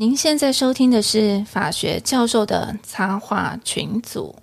您现在收听的是法学教授的插画群组。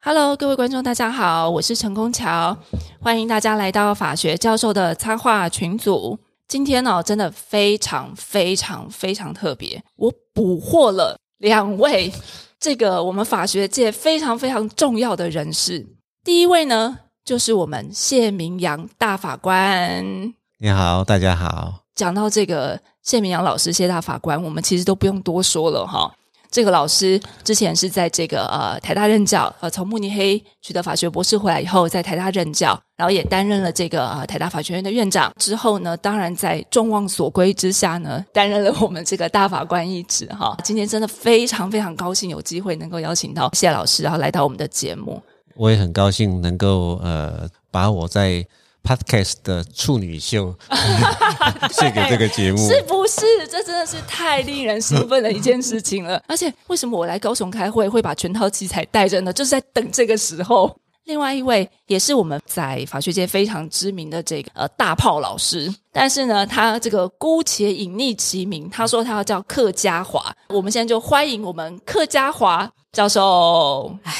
Hello，各位观众，大家好，我是陈空桥，欢迎大家来到法学教授的插画群组。今天呢，真的非常非常非常特别，我捕获了两位这个我们法学界非常非常重要的人士。第一位呢，就是我们谢明阳大法官。你好，大家好。讲到这个谢明阳老师，谢大法官，我们其实都不用多说了哈。这个老师之前是在这个呃台大任教，呃从慕尼黑取得法学博士回来以后，在台大任教，然后也担任了这个呃台大法学院的院长。之后呢，当然在众望所归之下呢，担任了我们这个大法官一职哈。今天真的非常非常高兴有机会能够邀请到谢老师，然后来到我们的节目。我也很高兴能够呃把我在。Podcast 的处女秀 献给这个节目，是不是？这真的是太令人兴奋的一件事情了。而且，为什么我来高雄开会会把全套器材带着呢？就是在等这个时候。另外一位也是我们在法学界非常知名的这个呃大炮老师，但是呢，他这个姑且隐匿其名，他说他要叫客家华。我们现在就欢迎我们客家华教授。唉，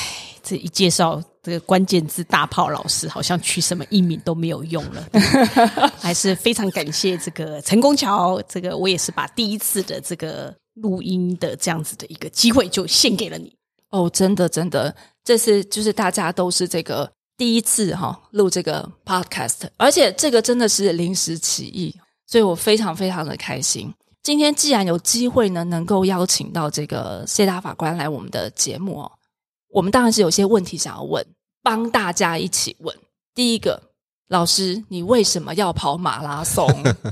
这一介绍。这个关键字大炮老师好像取什么艺名都没有用了，还是非常感谢这个陈功桥。这个我也是把第一次的这个录音的这样子的一个机会就献给了你哦，真的真的，这次就是大家都是这个第一次哈录这个 podcast，而且这个真的是临时起意，所以我非常非常的开心。今天既然有机会呢，能够邀请到这个谢大法官来我们的节目哦，我们当然是有些问题想要问。帮大家一起问，第一个老师，你为什么要跑马拉松？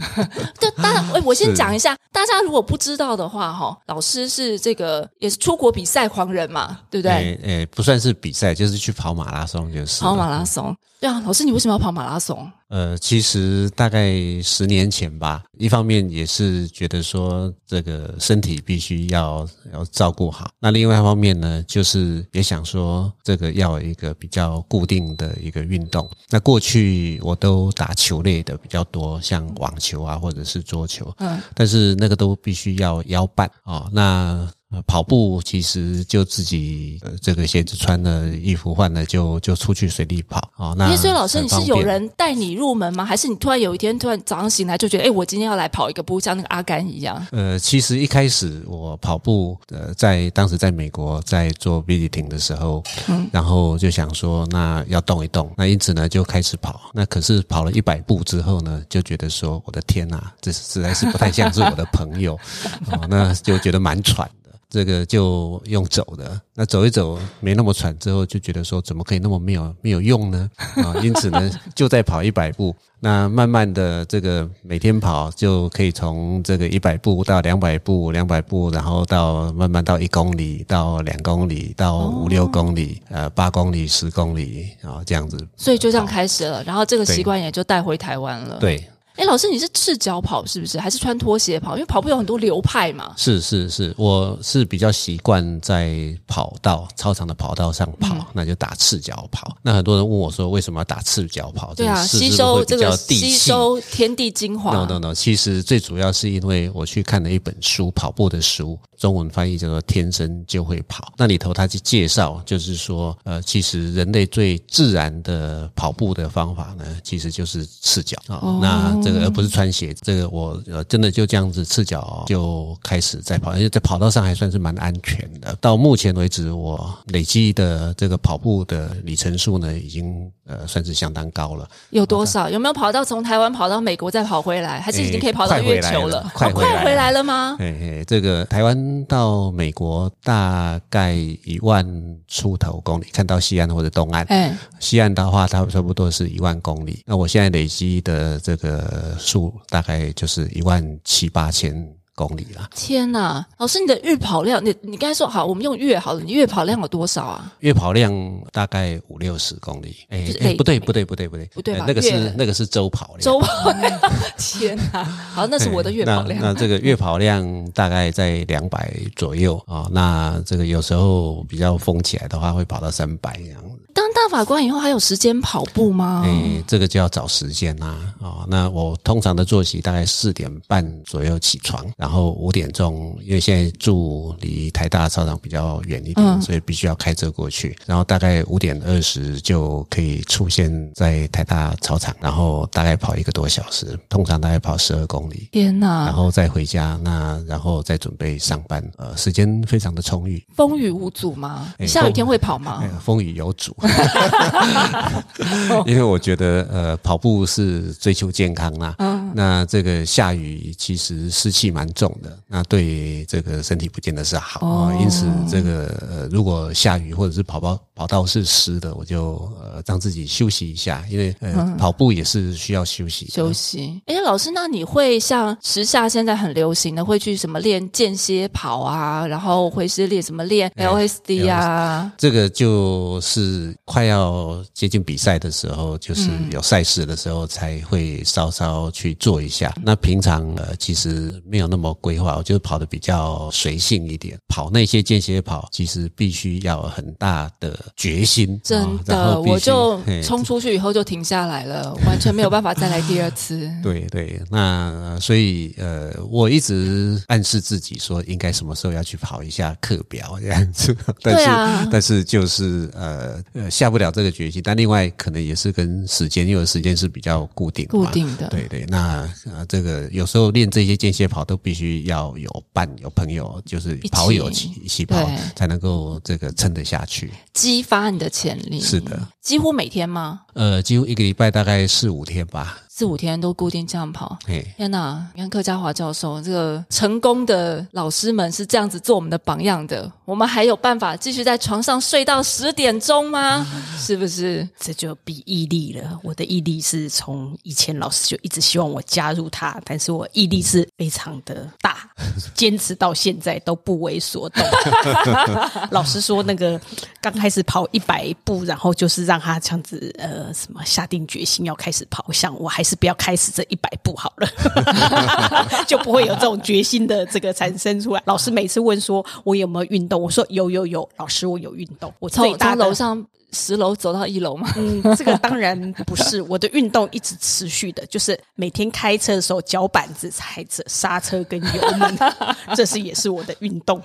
就当然，我先讲一下，大家如果不知道的话，哈，老师是这个也是出国比赛狂人嘛，对不对？诶，不算是比赛，就是去跑马拉松，就是跑马拉松。对啊，老师，你为什么要跑马拉松？呃，其实大概十年前吧，一方面也是觉得说这个身体必须要要照顾好，那另外一方面呢，就是也想说这个要一个比较固定的一个运动。那过去我都打球类的比较多，像网球啊，或者是桌球，嗯，但是那个都必须要腰伴啊，那。跑步其实就自己呃这个鞋子穿了衣服换了就就出去随地跑啊。那所以老师你是有人带你入门吗？还是你突然有一天突然早上醒来就觉得哎我今天要来跑一个步像那个阿甘一样？呃，其实一开始我跑步呃在当时在美国在做 b 艇的时候，嗯，然后就想说那要动一动，那因此呢就开始跑。那可是跑了一百步之后呢，就觉得说我的天呐，这实在是不太像是我的朋友啊，那就觉得蛮喘。这个就用走的，那走一走没那么喘，之后就觉得说怎么可以那么没有没有用呢？啊，因此呢就再跑一百步，那慢慢的这个每天跑就可以从这个一百步到两百步，两百步，然后到慢慢到一公里，到两公里，到五六公里，呃，八公里、十公里啊，这样子。所以就这样开始了，然后这个习惯也就带回台湾了。对。哎，老师，你是赤脚跑是不是？还是穿拖鞋跑？因为跑步有很多流派嘛。是是是，我是比较习惯在跑道、操场的跑道上跑，那就打赤脚跑。那很多人问我说，为什么要打赤脚跑？对啊，吸收这个吸收天地精华。no no no，其实最主要是因为我去看了一本书，跑步的书，中文翻译叫做《天生就会跑》。那里头他去介绍，就是说，呃，其实人类最自然的跑步的方法呢，其实就是赤脚啊。那这个而不是穿鞋，这个我呃真的就这样子赤脚就开始在跑，而且在跑道上还算是蛮安全的。到目前为止，我累积的这个跑步的里程数呢，已经呃算是相当高了。有多少？有没有跑到从台湾跑到美国再跑回来？还是已经可以跑到月球了？快快回来了吗？嘿嘿，这个台湾到美国大概一万出头公里，看到西岸或者东岸。哎，西岸的话，它差不多是一万公里。那我现在累积的这个。呃，数大概就是一万七八千公里啦。天呐，老师，你的日跑量，你你刚才说好，我们用月好了，你月跑量有多少啊？月跑量大概五六十公里，哎、就是累哎不对，不对，不对，不对，不对那个是那个是周跑量。周跑量，天呐，好，那是我的月跑量。那那这个月跑量大概在两百左右啊、那这个有时候比较疯起来的话，会跑到三百这样子。当大法官以后，还有时间跑步吗？诶、这个就要找时间啦、啊。那我通常的作息大概四点半左右起床，然后五点钟，因为现在住离台大操场比较远一点，嗯所以必须要开车过去。然后大概五点二十就可以出现在台大操场，然后大概跑一个多小时，通常大概跑十二公里。天然，后再回家，那然后再准备上班，呃，时间非常的充裕，风雨无阻吗？哎下雨天会跑吗哎？风雨有阻，因为我觉得呃跑步是追求健康啦，嗯，那这个下雨其实湿气蛮重的，那对这个身体不见得是好。因此这个呃如果下雨或者是跑跑跑道是湿的，我就呃让自己休息一下，因为呃、跑步也是需要休息，休息。哎，老师，那你会像时下现在很流行的，会去什么练间歇跑啊，然后会是练什么练哎 LSD 啊？这个就是快要接近比赛的时候，就是有赛事的时候才会稍稍去做一下。那平常呃其实没有那么规划，我就跑的比较随性一点。跑那些间歇跑，其实必须要很大的决心，真的，我就冲出去以后就停下来了，完全没有办法再来第二次。对对，那呃所以呃，我一直暗示自己说，应该什么时候要去跑一下课表这样子，但是、啊但是就是呃呃下不了这个决心。但另外可能也是跟时间，因为时间是比较固定的固定的对对，那呃这个有时候练这些间歇跑都必须要有伴有朋友，就是跑友一起一起跑，才能够这个撑得下去。激发你的潜力。是的，几乎每天吗？呃，几乎一个礼拜大概四五天吧。四五天都固定这样跑。嘿，天哪！你看客家华教授这个成功的老师们是这样子做我们的榜样的，我们还有办法继续在床上睡到十点钟吗？是不是？这就比毅力了。我的毅力是从以前老师就一直希望我加入他，但是我毅力是非常的大，坚持到现在都不为所动。老师说，那个刚开始跑一百步，然后就是让他这样子呃什么下定决心要开始跑，像我还是不要开始这一百步好了，就不会有这种决心的这个产生出来。老师每次问说我有没有运动，我说有有有，老师我有运动，我最从大的从楼上十楼走到一楼吗？嗯，这个当然不是 我的运动，一直持续的，就是每天开车的时候脚板子踩着刹车跟油门，这是也是我的运动。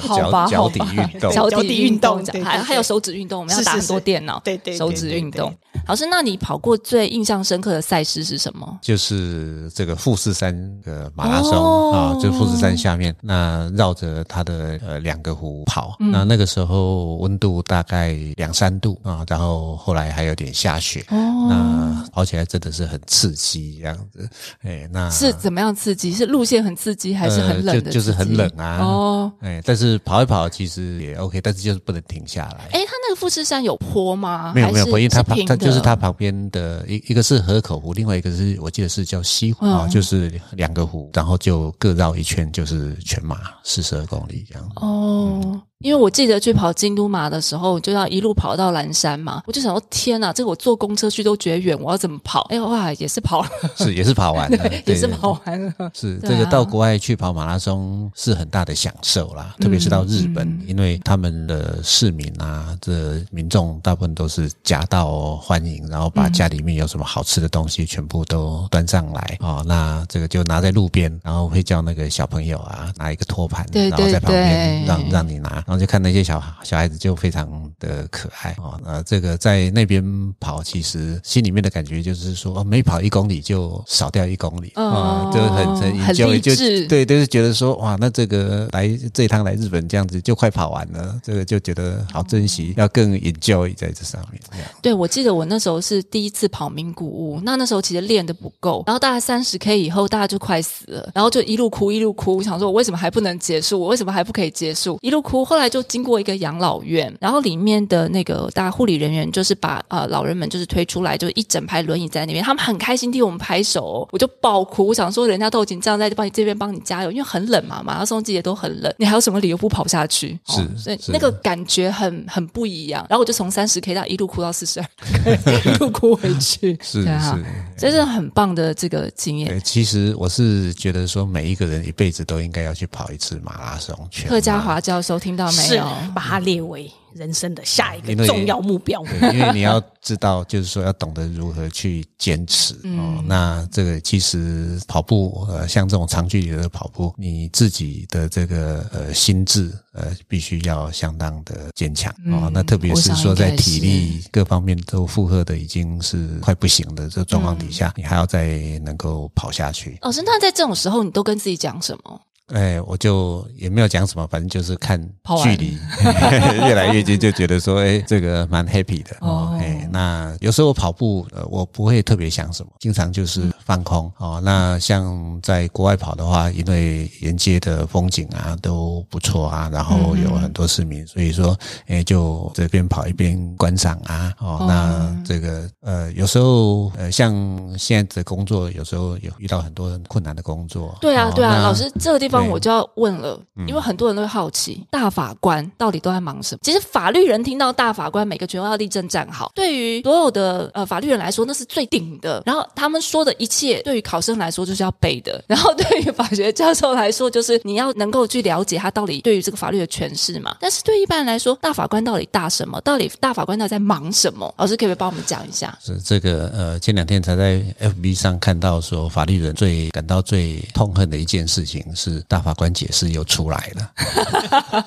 好吧，脚好吧脚底运动脚底运动还还有手指运动，我们要打很多电脑，对对对手指运动。老师，那你跑过最印象深刻的赛事是什么？就是这个富士山的马拉松、哦啊，就富士山下面，那绕着它的呃两个湖跑，那那个时候温度大概两三度啊，然后后来还有点下雪，哦那跑起来真的是很刺激这样子，哎，那是怎么样刺激？是路线很刺激，还是很冷的、呃就就是很冷啊，哦，哎，但是跑一跑其实也 OK，但是就是不能停下来。哎，它那个富士山有坡吗？没有没有，因为它它就是它旁边的一一个是河口湖，另外一个是我记得是叫西湖啊、嗯就是两个湖，然后就各绕一圈，就是全马四十二公里这样。哦。因为我记得去跑京都马的时候，就要一路跑到蓝山嘛，我就想说天哪，这个我坐公车去都觉得远，我要怎么跑？哎哇，也是跑了，是也是跑完了，也是跑完了。是啊这个到国外去跑马拉松是很大的享受啦，特别是到日本，嗯因为他们的市民啊，这民众大部分都是夹道欢迎，然后把家里面有什么好吃的东西全部都端上来。哦，那这个就拿在路边，然后会叫那个小朋友啊拿一个托盘，对然后在旁边让让你拿，然后就看那些小小孩子就非常的可爱哦，那，这个在那边跑，其实心里面的感觉就是说，哦，每跑一公里就少掉一公里啊、哦就很很励就志对，就是觉得说，哇，那这个来这一趟来日本这样子就快跑完了，这个就觉得好珍惜，要更 enjoy 在这上面，对，我记得我那时候是第一次跑名古屋，那那时候其实练的不够，然后大概三十 K 以后，大家就快死了，然后就一路哭一路哭，想说我为什么还不能结束？我为什么还不可以结束？一路哭，后来就经过一个养老院，然后里面的那个大护理人员就是把呃老人们就是推出来，就一整排轮椅在那边，他们很开心替我们拍手，我就爆哭，我想说人家都已经这样在帮你这边帮你加油，因为很冷嘛，马拉松季节都很冷，你还有什么理由不跑下去？是哦所以那个感觉很很不一样。然后我就从三十 K 到一路哭到四十 一路哭回去，是 是，这是很棒的这个经验。其实我是觉得说，每一个人一辈子都应该要去跑一次马拉松全马。客家华教授听到没是有？把它列为人生的下一个重要目标。对，因为 你要知道，就是说要懂得如何去坚持、嗯哦。那这个其实跑步，呃，像这种长距离的跑步，你自己的这个呃心智，呃，必须要相当的坚强、哦。那特别是说在体力各方面都负荷的已经是快不行的这个状况底下，你还要再能够跑下去。老师，那在这种时候，你都跟自己讲什么？哎，我就也没有讲什么，反正就是看距离 越来越近，就觉得说，哎，这个蛮 happy 的哦。哎，那有时候跑步，呃，我不会特别想什么，经常就是放空哦。那像在国外跑的话，因为沿街的风景啊都不错啊，然后有很多市民，所以说，哎，就这边跑一边观赏啊。哦，那这个呃，有时候呃，像现在的工作，有时候有遇到很多困难的工作。对啊，哦对啊，老师，这个地方我就要问了，因为很多人都会好奇，大法官到底都在忙什么？其实法律人听到大法官，每个拳都要立正站好。对于所有的呃法律人来说，那是最顶的。然后他们说的一切，对于考生来说就是要背的。然后对于法学教授来说，就是你要能够去了解他到底对于这个法律的诠释嘛。但是对一般人来说，大法官到底大什么？到底大法官到底在忙什么？老师可不可以帮我们讲一下？是这个呃，前两天才在 FB 上看到说，法律人最感到最痛恨的一件事情是大法官解释又出来了。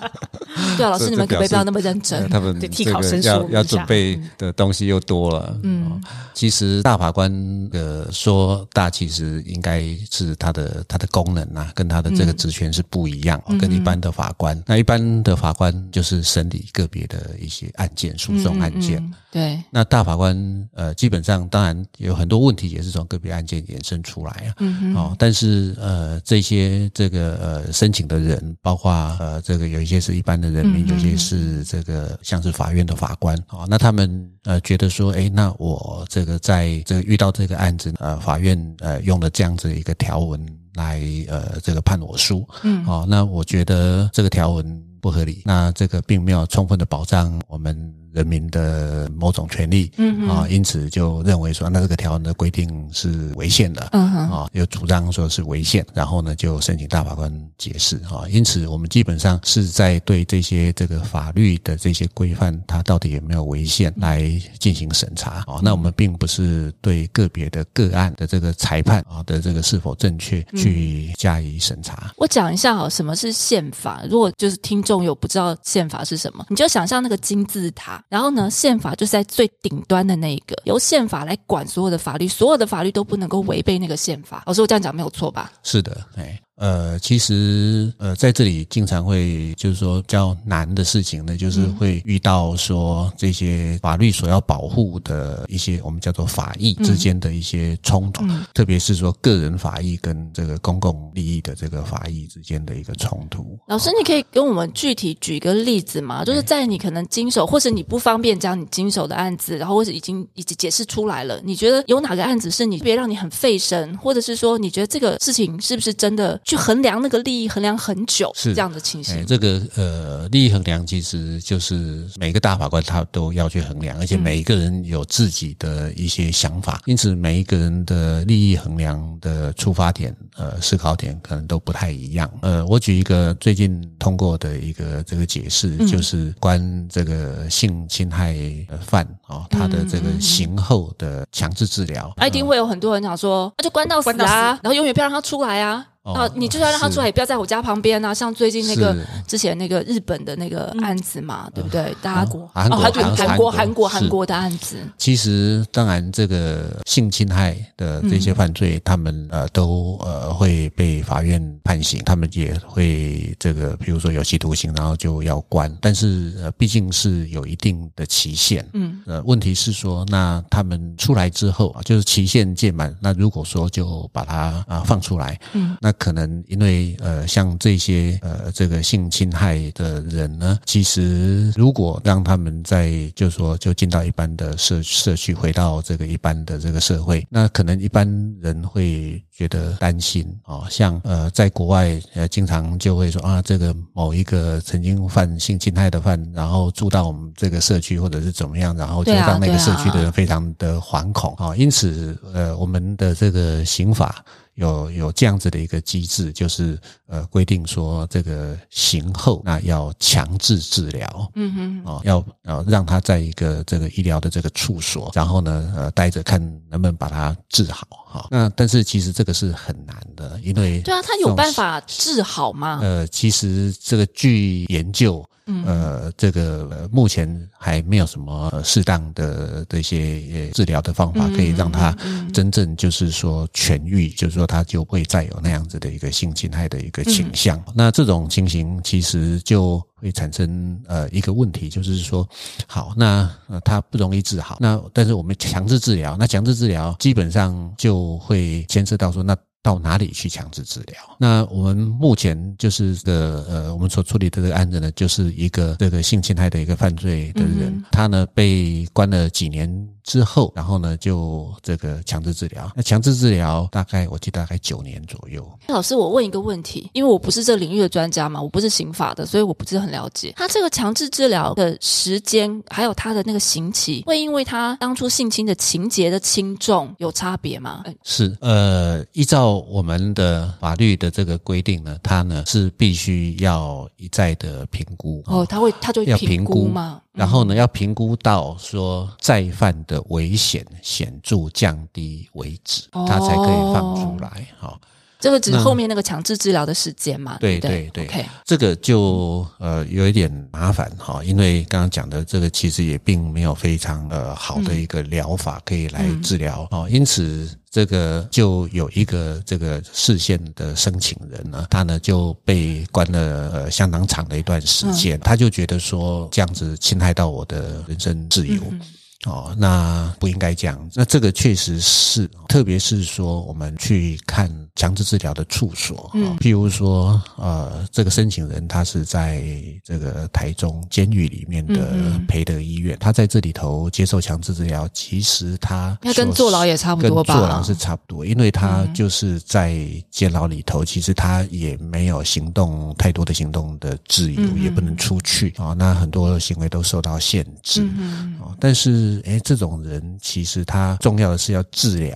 对啊，老师你们可不可以不要那么认呃真？他 们对替考生说要准备的东西又多了。嗯，其实大法官的说大，其实应该是他的他的功能啊，跟他的这个职权是不一样、哦，跟一般的法官。那一般的法官就是审理个别的一些案件、诉讼案件。嗯对，那大法官呃，基本上当然有很多问题也是从个别案件衍生出来啊。嗯哦，但是呃，这些这个呃申请的人，包括呃这个有一些是一般的人民，有些是这个像是法院的法官哦，那他们呃觉得说，哎，那我这个在这个遇到这个案子，呃，法院呃用了这样子一个条文来呃这个判我输，嗯，哦，那我觉得这个条文不合理，那这个并没有充分的保障我们。人民的某种权利，嗯啊，因此就认为说，那这个条文的规定是违宪的，嗯啊，有主张说是违宪，然后呢就申请大法官解释啊，因此我们基本上是在对这些这个法律的这些规范，它到底有没有违宪来进行审查啊，那我们并不是对个别的个案的这个裁判啊的这个是否正确去加以审查。我讲一下哈，什么是宪法？如果就是听众有不知道宪法是什么，你就想象那个金字塔，然后呢，宪法就是在最顶端的那一个，由宪法来管所有的法律，所有的法律都不能够违背那个宪法。老师，我这样讲没有错吧？是的，哎。呃，其实呃，在这里经常会就是说比较难的事情呢，就是会遇到说这些法律所要保护的一些我们叫做法益之间的一些冲突，特别是说个人法益跟这个公共利益的这个法益之间的一个冲突。老师，你可以跟我们具体举个例子吗？就是在你可能经手，或者你不方便讲你经手的案子，然后或者已经已经解释出来了，你觉得有哪个案子是你特别让你很费神，或者是说你觉得这个事情是不是真的？去衡量那个利益，衡量很久，是。这样的情形。哎，这个呃，利益衡量其实就是每个大法官他都要去衡量，而且每一个人有自己的一些想法，因此每一个人的利益衡量的出发点、呃思考点可能都不太一样。呃，我举一个最近通过的一个这个解释，就是关这个性侵害犯哦，他的这个刑后的强制治疗，啊一定会有很多人讲说，那就关到死关到死。啊，然后永远不要让他出来啊。啊，你就算让他出来，也不要在我家旁边啊。像最近那个之前那个日本的那个案子嘛，对不对？大家国韩国韩国韩国韩国的案子，其实，当然，这个性侵害的这些犯罪，他们呃都呃会被法院判刑，他们也会这个，比如说有期徒刑，然后就要关。但是呃，毕竟是有一定的期限。嗯，呃，问题是说，那他们出来之后啊，就是期限届满，那如果说就把他啊放出来，嗯，那可能因为呃，像这些呃这个性侵害的人呢，其实如果让他们在就是说就进到一般的社社区，回到这个一般的这个社会，那可能一般人会觉得担心哦，像呃在国外呃经常就会说啊，这个某一个曾经犯性侵害的犯，然后住到我们这个社区或者是怎么样，然后就让那个社区的人非常的惶恐啊、哦，因此呃我们的这个刑法。有有这样子的一个机制，就是呃规定说这个刑后那要强制治疗，嗯哼，哦，要呃让他在一个这个医疗的这个处所，然后呢呃待着看能不能把他治好哈、那但是其实这个是很难的，因为对啊，他有办法治好吗？呃，其实这个据研究，嗯呃，这个、呃目前还没有什么呃适当的的一些呃治疗的方法，可以让他真正就是说痊愈，就是说他就不会再有那样子的一个性侵害的一个倾向。那这种情形其实就会产生呃一个问题，就是说，好，那呃他不容易治好，那但是我们强制治疗，那强制治疗基本上就会牵涉到说那。到哪里去强制治疗？那我们目前就是这个呃，我们所处理的这个案子呢，就是一个这个性侵害的一个犯罪的人，嗯他呢被关了几年之后，然后呢就这个强制治疗。那强制治疗大概我记得大概九年左右。老师，我问一个问题，因为我不是这领域的专家嘛，我不是刑法的，所以我不是很了解。他这个强制治疗的时间，还有他的那个刑期，会因为他当初性侵的情节的轻重有差别吗？呃是呃，依照我们的法律的这个规定呢，它呢是必须要一再的评估。哦，他会他就会要评评估嘛，然后呢，要评估到说再犯的危险显著降低为止，哦。它才可以放出来。哈、这个只是那后面那个强制治疗的时间嘛，对不对？对这个就呃有一点麻烦哈，因为刚刚讲的这个其实也并没有非常呃好的一个疗法可以来治疗哦，因此这个就有一个这个视线的申请人呢，他呢就被关了呃相当长的一段时间，他就觉得说这样子侵害到我的人身自由。哦，那不应该这样。那这个确实是，特别是说我们去看强制治疗的处所，嗯，譬如说，呃，这个申请人他是在这个台中监狱里面的培德医院，他在这里头接受强制治疗，其实他那跟坐牢也差不多吧。跟坐牢是差不多，因为他就是在监牢里头，其实他也没有行动太多的行动的自由，也不能出去啊、哦，那很多行为都受到限制。哦，但是诶，这种人其实他重要的是要治疗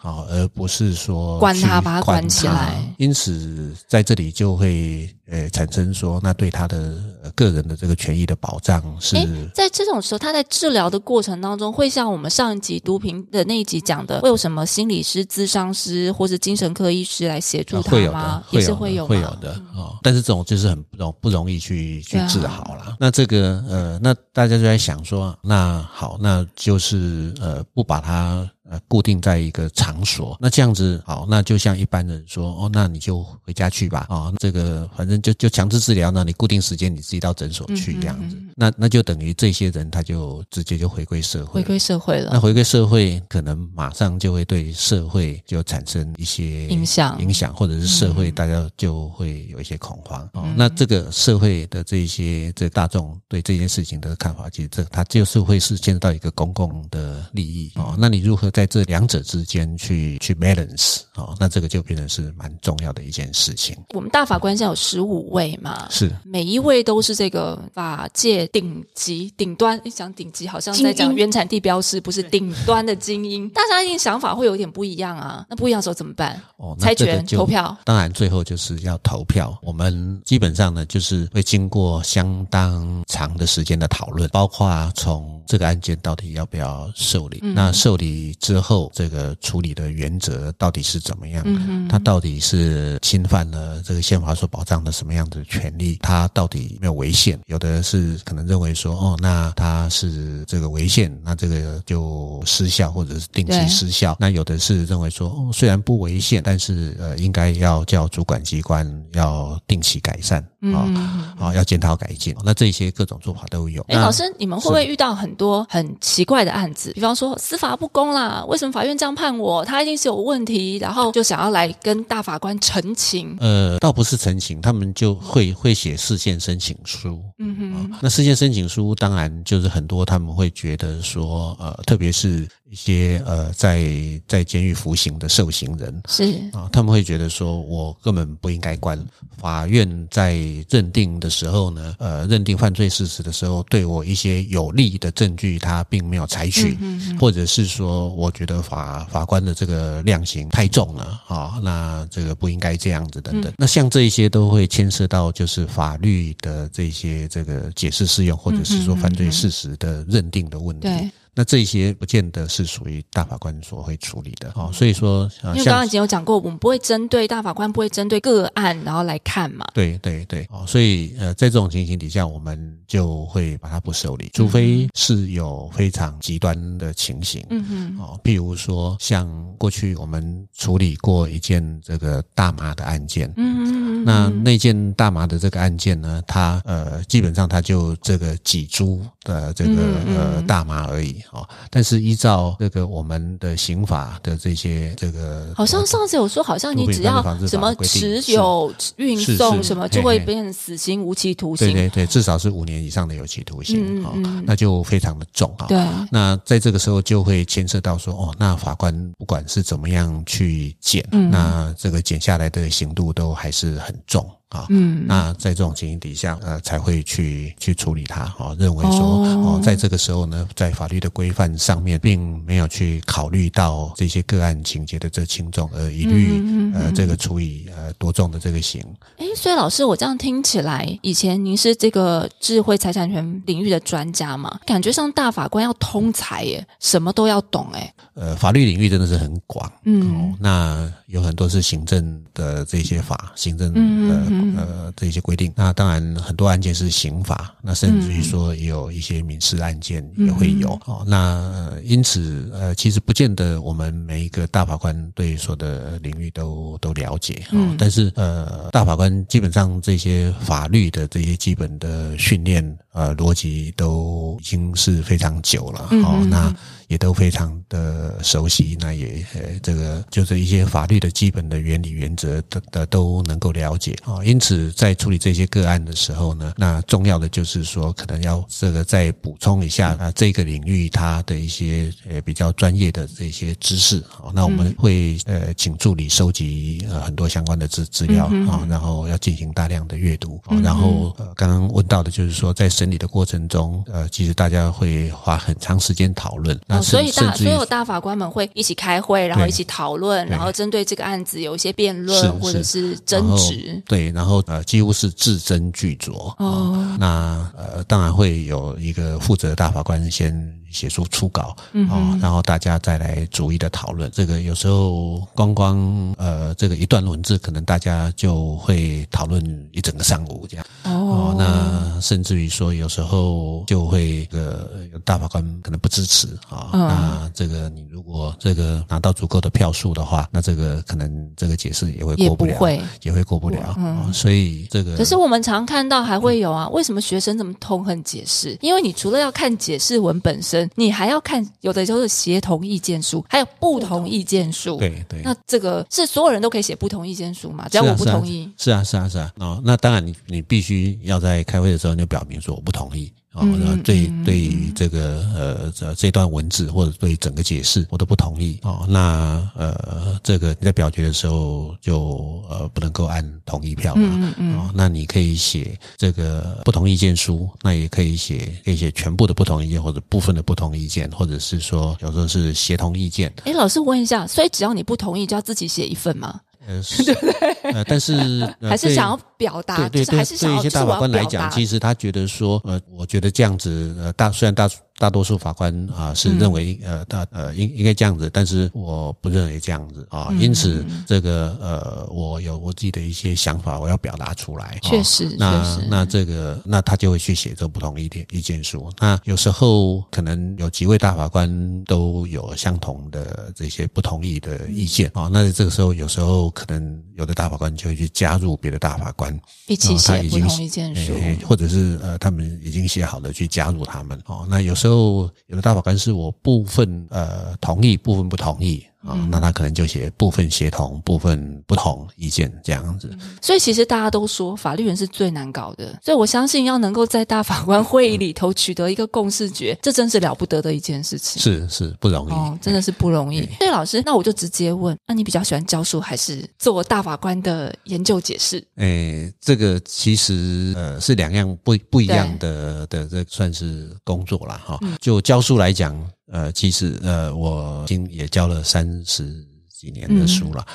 啊、哦，而不是说关他把他关关起来。因此，在这里就会呃产生说，那对他的呃个人的这个权益的保障是，在这种时候，他在治疗的过程当中，会像我们上一集毒品的那一集讲的，会有什么心理师、咨商师或者精神科医师来协助他吗会有吗的？，也是会有吗会有的哦。但是这种就是很不容不容易去去治好了。那这个呃，那大家就在想说，那好，那就是呃，不把它呃固定在一个场所，那这样子好，那就像一般人说，哦，那你就回家去吧，啊、这个反正就就强制治疗那，你固定时间你自己到诊所去这样子，那那就等于这些人他就直接就回归社会。回归社会了。那回归社会，可能马上就会对社会就产生一些影响影响，或者是社会大家就会有一些恐慌。哦，那这个社会的这一些这大众对这件事情的看法，其实这它就是会是牵涉到一个公共的利益哦。那你如何在这两者之间去去 balance 哦？那这个就变成是蛮重要的一件事情。我们大法官现在有十五位嘛，是每一位都是这个法界顶级顶端。一讲顶级，好像在讲原产地标识，不是顶端的精英。大家一定想法会有点不一样啊。那不一样的时候怎么办？哦，那猜拳、这个就投票。当然，最后就是要投票。我们基本上呢，就是会经过相当长的时间的讨论，包括从这个案件到底要不要受理。那受理之后，这个处理的原则到底是怎么样？嗯他到底是侵犯了这个宪法所保障的什么样的权利？他到底有没有违宪？有的是可能认为说，哦，那他是这个违宪，那这个就失效或者是定期失效。那有的是认为说，哦，虽然不违宪，但是呃，应该要叫主管机关要定期改善啊，嗯啊、要检讨改进。那这些各种做法都有。哎，那老师，你们会不会遇到很多很奇怪的案子？比方说司法不公啦，为什么法院这样判我？他一定是有问题，然后就想要来跟大法官澄清。呃，倒不是澄清，他们就会会写事件申请书。嗯哼，那事件申请书当然就是很多他们会觉得说，呃，特别是一些呃在在监狱服刑的受刑人是啊，他们会觉得说我根本不应该关。法院在认定的时候呢，呃，认定犯罪事实的时候，对我一些有利的证据，他并没有采取，或者是说，我觉得法法官的这个量刑太重了啊，那这个不应该这样子等等。那像这一些都会牵涉到就是法律的这些这个解释适用，或者是说犯罪事实的认定的问题。对那这些不见得是属于大法官所会处理的哦，所以说，呃因为刚刚已经有讲过，我们不会针对大法官，不会针对个案，然后来看嘛。对对对，哦，所以呃，在这种情形底下，我们就会把它不受理，除非是有非常极端的情形，嗯哼，哦，譬如说像过去我们处理过一件这个大麻的案件，嗯哼，那那件大麻的这个案件呢，它呃基本上它就这个几株的这个嗯呃大麻而已哦，但是依照这个我们的刑法的这些这个好像上次有说，好像你只要什么持有、运送什么，就会变成死刑、无期徒刑。对对对，至少是五年以上的有期徒刑哦那就非常的重啊。对那在这个时候就会牵涉到说，哦，那法官不管是怎么样去减，嗯那这个减下来的刑度都还是很重啊。嗯那在这种情形底下，呃，才会去去处理它哦，认为说哦哦，在这个时候呢，在法律的规范上面，并没有去考虑到这些个案情节的这轻重，而一律嗯嗯嗯呃这个处以呃多重的这个刑。哎，所以老师，我这样听起来，以前您是这个智慧财产权领域的专家嘛？感觉上大法官要通才耶，什么都要懂哎。呃，法律领域真的是很广，嗯哦，那有很多是行政的这些法，行政嗯的嗯呃这些规定。那当然很多案件是刑法，那甚至于说也有一些民事案件也会有。嗯哦，那、呃因此呃，其实不见得我们每一个大法官对所有的领域都都了解。哦，嗯但是呃，大法官基本上这些法律的这些基本的训练呃逻辑都已经是非常久了。哦，那。也都非常的熟悉，那也呃，这个就是一些法律的基本的原理原则的的都能够了解啊、哦。因此，在处理这些个案的时候呢，那重要的就是说，可能要这个再补充一下啊，这个领域它的一些呃比较专业的这些知识好。那我们会呃请助理收集呃很多相关的资资料啊、哦，然后要进行大量的阅读，哦、然后呃刚刚问到的就是说，在审理的过程中，呃，其实大家会花很长时间讨论。那哦，所以大所有大法官们会一起开会，然后一起讨论，然后针对这个案子有一些辩论或者是争执。对，然后呃，几乎是字斟句酌。哦，那呃，当然会有一个负责的大法官先写出初稿，嗯哦，然后大家再来逐一的讨论。这个有时候光光呃，这个一段文字，可能大家就会讨论一整个上午这样。哦，那甚至于说，有时候就会这个大法官可能不支持啊、嗯那这个你如果这个拿到足够的票数的话，那这个可能这个解释也会也过了，不会也会过不了。哦所以这个可是我们常看到还会有啊，为什么学生这么痛恨解释？因为你除了要看解释文本身，你还要看有的就是协同意见书，还有不同意见书。对对。那这个是所有人都可以写不同意见书嘛？只要我不同意，是啊，是啊，是啊。哦，那当然你，你必须要在开会的时候你就表明说我不同意。哦，嗯那对对于这个呃这这段文字或者对整个解释我都不同意哦。那呃这个你在表决的时候就呃不能够按同意票嘛。嗯嗯哦，那你可以写这个不同意见书，那也可以写可以写全部的不同意见或者部分的不同意见，或者是说有时候是协同意见。哎，老师问一下，所以只要你不同意，就要自己写一份吗？呃，对不对？呃，但是、呃、还是想要表达？对对对，就是还是想要对一些大法官来讲，其实他觉得说，呃，我觉得这样子，呃，大虽然大大多数法官啊是认为呃大呃应应该这样子，但是我不认为这样子啊，因此这个呃我有我自己的一些想法，我要表达出来。确实，那那这个那他就会去写这不同意见意见书。那有时候可能有几位大法官都有相同的这些不同意的意见啊，那这个时候有时候可能有的大法官就会去加入别的大法官一起写不同意见书，或者是呃他们已经写好了去加入他们哦。那有时候就有的大法官是我部分呃同意，部分不同意。啊，那他可能就写部分协同，部分不同意见这样子。所以其实大家都说法律人是最难搞的，所以我相信要能够在大法官会议里头取得一个共识决，这真是了不得的一件事情。是是不容易，哦，真的是不容易。所以老师，那我就直接问，那你比较喜欢教书还是做大法官的研究解释？诶，这个其实呃是两样不不一样的的，这算是工作了哈。就教书来讲。呃，其实呃，我已经也教了三十几年的书了。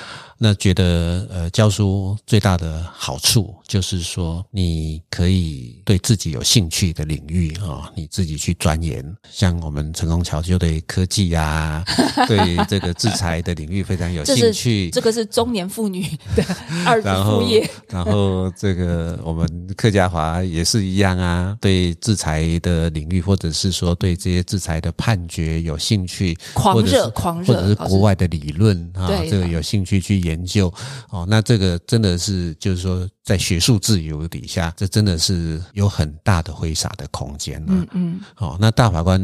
那觉得呃，教书最大的好处就是说，你可以对自己有兴趣的领域啊，你自己去钻研。像我们成功桥就对科技呀，对这个制裁的领域非常有兴趣。这个是中年妇女的 二副业。然后这个我们客家华也是一样啊，对制裁的领域，或者是说对这些制裁的判决有兴趣，狂热狂热，或者是国外的理论啊，这个有兴趣去研。研究哦，那这个真的是就是说，在学术自由底下，这真的是有很大的挥洒的空间了。嗯嗯，哦，那大法官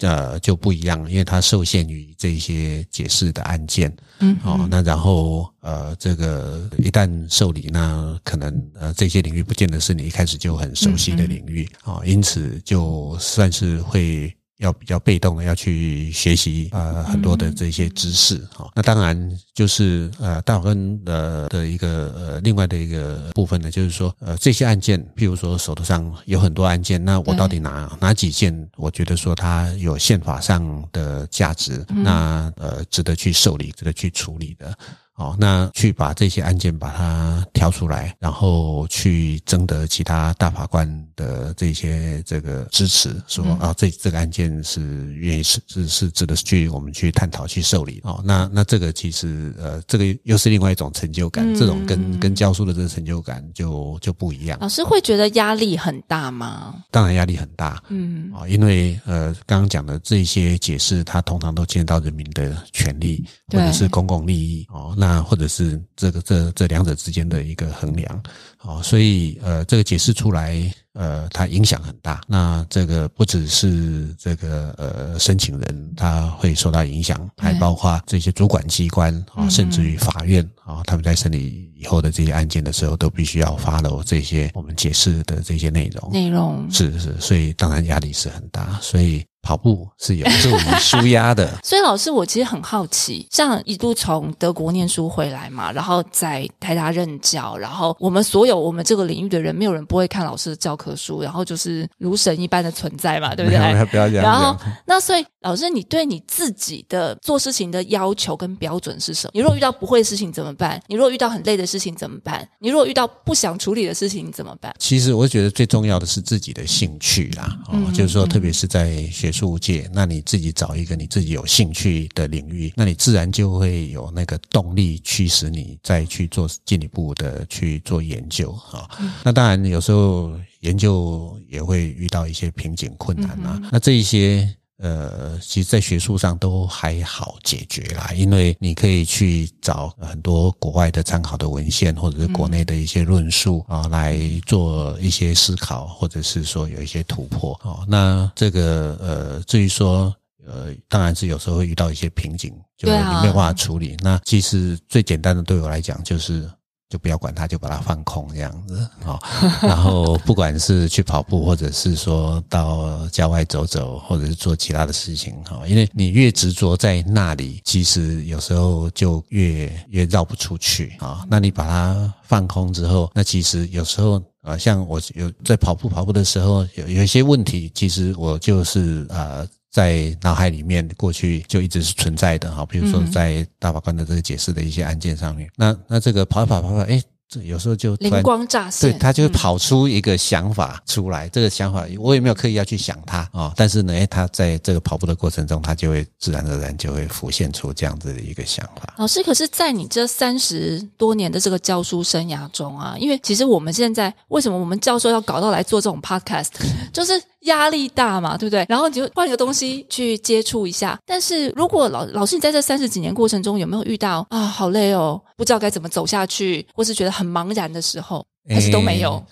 呃就不一样，因为他受限于这些解释的案件。嗯，哦，那然后呃，这个一旦受理，那可能呃这些领域不见得是你一开始就很熟悉的领域啊，因此就算是会。要比较被动的要去学习呃很多的这些知识哈，那当然就是呃大法官的的一个呃另外的一个部分呢，就是说呃这些案件，譬如说手头上有很多案件，那我到底哪哪几件我觉得说它有宪法上的价值，那呃值得去受理、值得去处理的。哦，那去把这些案件把它挑出来，然后去征得其他大法官的这些这个支持，说啊，这这个案件是愿意是是是值得去我们去探讨去受理。哦，那那这个其实呃，这个又是另外一种成就感，这种跟跟教书的这个成就感就就不一样。老师会觉得压力很大吗？当然压力很大，嗯啊，因为呃刚刚讲的这些解释，它通常都牵到人民的权利或者是公共利益哦，那。那或者是这个这这两者之间的一个衡量，哦，所以呃，这个解释出来，呃，它影响很大。那这个不只是这个呃申请人他会受到影响，还包括这些主管机关啊，甚至于法院啊，他们在审理以后的这些案件的时候，都必须要发了这些我们解释的这些内容。内容是是，所以当然压力是很大，所以。跑步是有助于舒压的，所以老师，我其实很好奇，像一度从德国念书回来嘛，然后在台大任教，然后我们所有我们这个领域的人，没有人不会看老师的教科书，然后就是如神一般的存在嘛，对不对？不要讲。然后那所以老师，你对你自己的做事情的要求跟标准是什么？你如果遇到不会的事情怎么办？你如果遇到很累的事情怎么办？你如果遇到不想处理的事情怎么办？其实我觉得最重要的是自己的兴趣啦，哦，就是说，特别是在学。术界，那你自己找一个你自己有兴趣的领域，那你自然就会有那个动力驱使你再去做进一步的去做研究啊。那当然有时候研究也会遇到一些瓶颈困难啊。那这一些。呃，其实，在学术上都还好解决啦，因为你可以去找很多国外的参考的文献，或者是国内的一些论述啊，来做一些思考，或者是说有一些突破哦。那这个呃，至于说呃，当然是有时候会遇到一些瓶颈，就你没有办法处理。那其实最简单的，对我来讲就是。就不要管它，就把它放空这样子啊。然后不管是去跑步，或者是说到郊外走走，或者是做其他的事情哈。因为你越执着在那里，其实有时候就越越绕不出去啊。那你把它放空之后，那其实有时候啊，像我有在跑步跑步的时候，有有一些问题，其实我就是啊。在脑海里面，过去就一直是存在的哈。比如说，在大法官的这个解释的一些案件上面，那那这个跑跑跑跑，哎，这有时候就突灵光乍现，对他就会跑出一个想法出来，这个想法我也没有刻意要去想它啊、哦，但是呢，诶，他在这个跑步的过程中，他就会自然而然就会浮现出这样子的一个想法。老师，可是，在你这三十多年的这个教书生涯中啊，因为其实我们现在为什么我们教授要搞到来做这种 podcast，就是压力大嘛，对不对？然后你就换一个东西去接触一下。但是如果老老师你在这三十几年过程中有没有遇到啊，好累哦，不知道该怎么走下去，或是觉得很茫然的时候，还是都没有？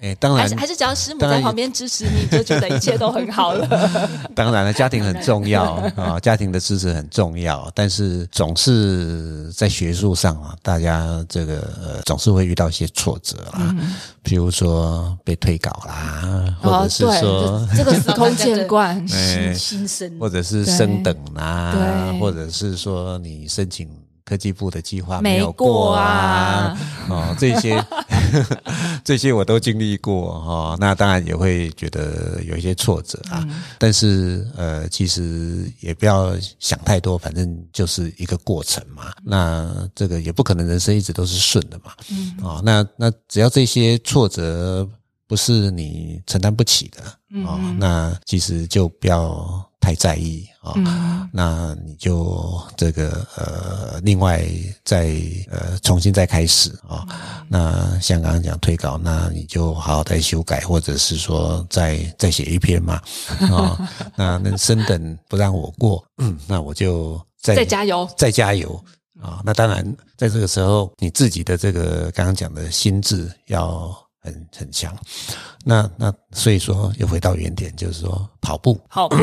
诶，当然还是还是只要师母在旁边支持你，就觉得一切都很好了。当然了，家庭很重要 啊、家庭的支持很重要，但是总是在学术上啊，大家这个、呃、总是会遇到一些挫折啦，比如说被退稿啦，或者是说。这这个司空见惯。哎新新生或者是升等啦、对或者是说你申请科技部的计划没有过啊啊，哦，这些 这些我都经历过哦。那当然也会觉得有一些挫折啊，但是呃，其实也不要想太多，反正就是一个过程嘛。那这个也不可能人生一直都是顺的嘛，嗯，哦，那那只要这些挫折不是你承担不起的哦，那其实就不要太在意啊、哦那你就这个呃，另外再呃重新再开始啊、哦那像刚刚讲推稿，那你就好好再修改，或者是说再再写一篇嘛啊、哦 那那升等不让我过，嗯，那我就再再加油。再加油啊、那当然，在这个时候，你自己的这个刚刚讲的心智要很很强。那那所以说，又回到原点，就是说跑步跑步，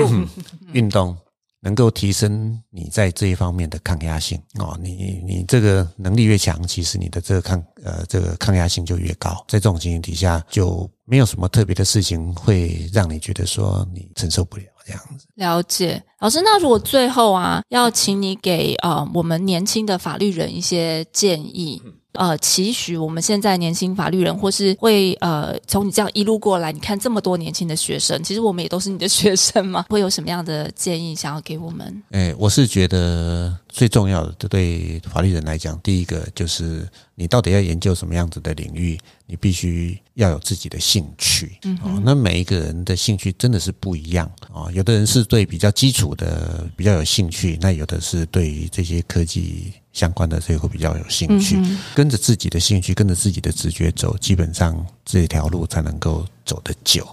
运动能够提升你在这一方面的抗压性哦。你你这个能力越强，其实你的这个抗呃这个抗压性就越高。在这种情形底下，就没有什么特别的事情会让你觉得说你承受不了这样子。了解，老师。那如果最后啊，要请你给呃我们年轻的法律人一些建议，呃，期许我们现在年轻法律人，或是会呃从你这样一路过来，你看这么多年轻的学生，其实我们也都是你的学生嘛，会有什么样的建议想要给我们？哎，我是觉得最重要的，对法律人来讲，第一个就是你到底要研究什么样子的领域，你必须要有自己的兴趣。嗯哦，那每一个人的兴趣真的是不一样哦。有的人是对比较基础的比较有兴趣，那有的是对于这些科技相关的这个会比较有兴趣。跟着自己的兴趣，跟着自己的直觉走，基本上这条路才能够走得久。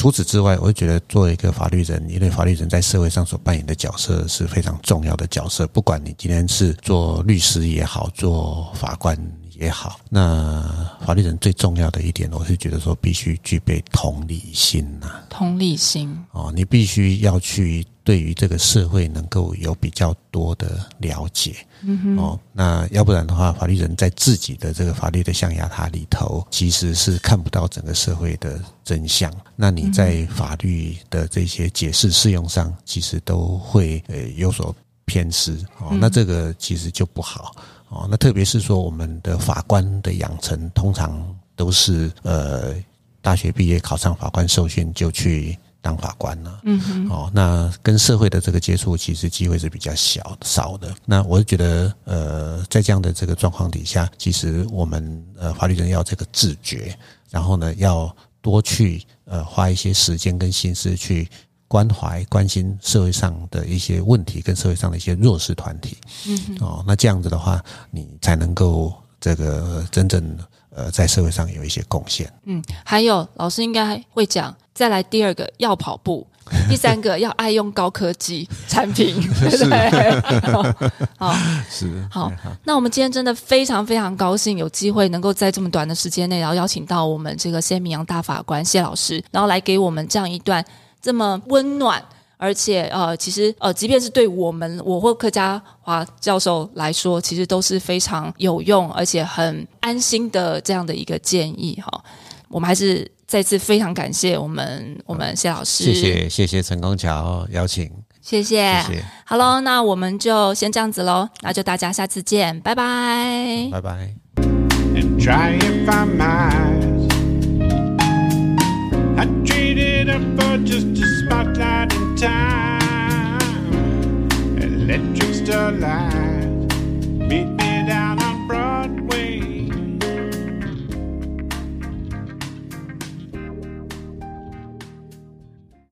除此之外，我就觉得作为一个法律人，因为法律人在社会上所扮演的角色是非常重要的角色。不管你今天是做律师也好，做法官也好，那法律人最重要的一点，我是觉得说必须具备同理心呐、同理心，哦，你必须要去对于这个社会能够有比较多的了解，嗯哦，那要不然的话，法律人在自己的这个法律的象牙塔里头，其实是看不到整个社会的真相。那你在法律的这些解释适用上，其实都会呃有所偏失哦，那这个其实就不好哦。那特别是说我们的法官的养成，通常都是呃大学毕业考上法官受训就去当法官了，嗯哼，哦，那跟社会的这个接触其实机会是比较小少的。那我是觉得，呃，在这样的这个状况底下，其实我们呃法律人要这个自觉，然后呢，要多去呃花一些时间跟心思去关怀、关心社会上的一些问题，跟社会上的一些弱势团体。嗯，哦，那这样子的话，你才能够这个真正呃在社会上有一些贡献。嗯，还有老师应该会讲，再来第二个要跑步，第三个要爱用高科技产品，对不对？好，是好，那我们今天真的非常非常高兴，有机会能够在这么短的时间内，然后邀请到我们这个谢明阳大法官谢老师，然后来给我们这样一段这么温暖。而且呃，其实呃，即便是对我们我或客家华教授来说，其实都是非常有用而且很安心的这样的一个建议哈。我们还是再次非常感谢我们我们谢老师，谢谢谢谢陈光桥邀请，谢谢，谢谢，好喽，那我们就先这样子喽，那就大家下次见，拜拜。拜拜。and try if I might. I Electric starlight, meet me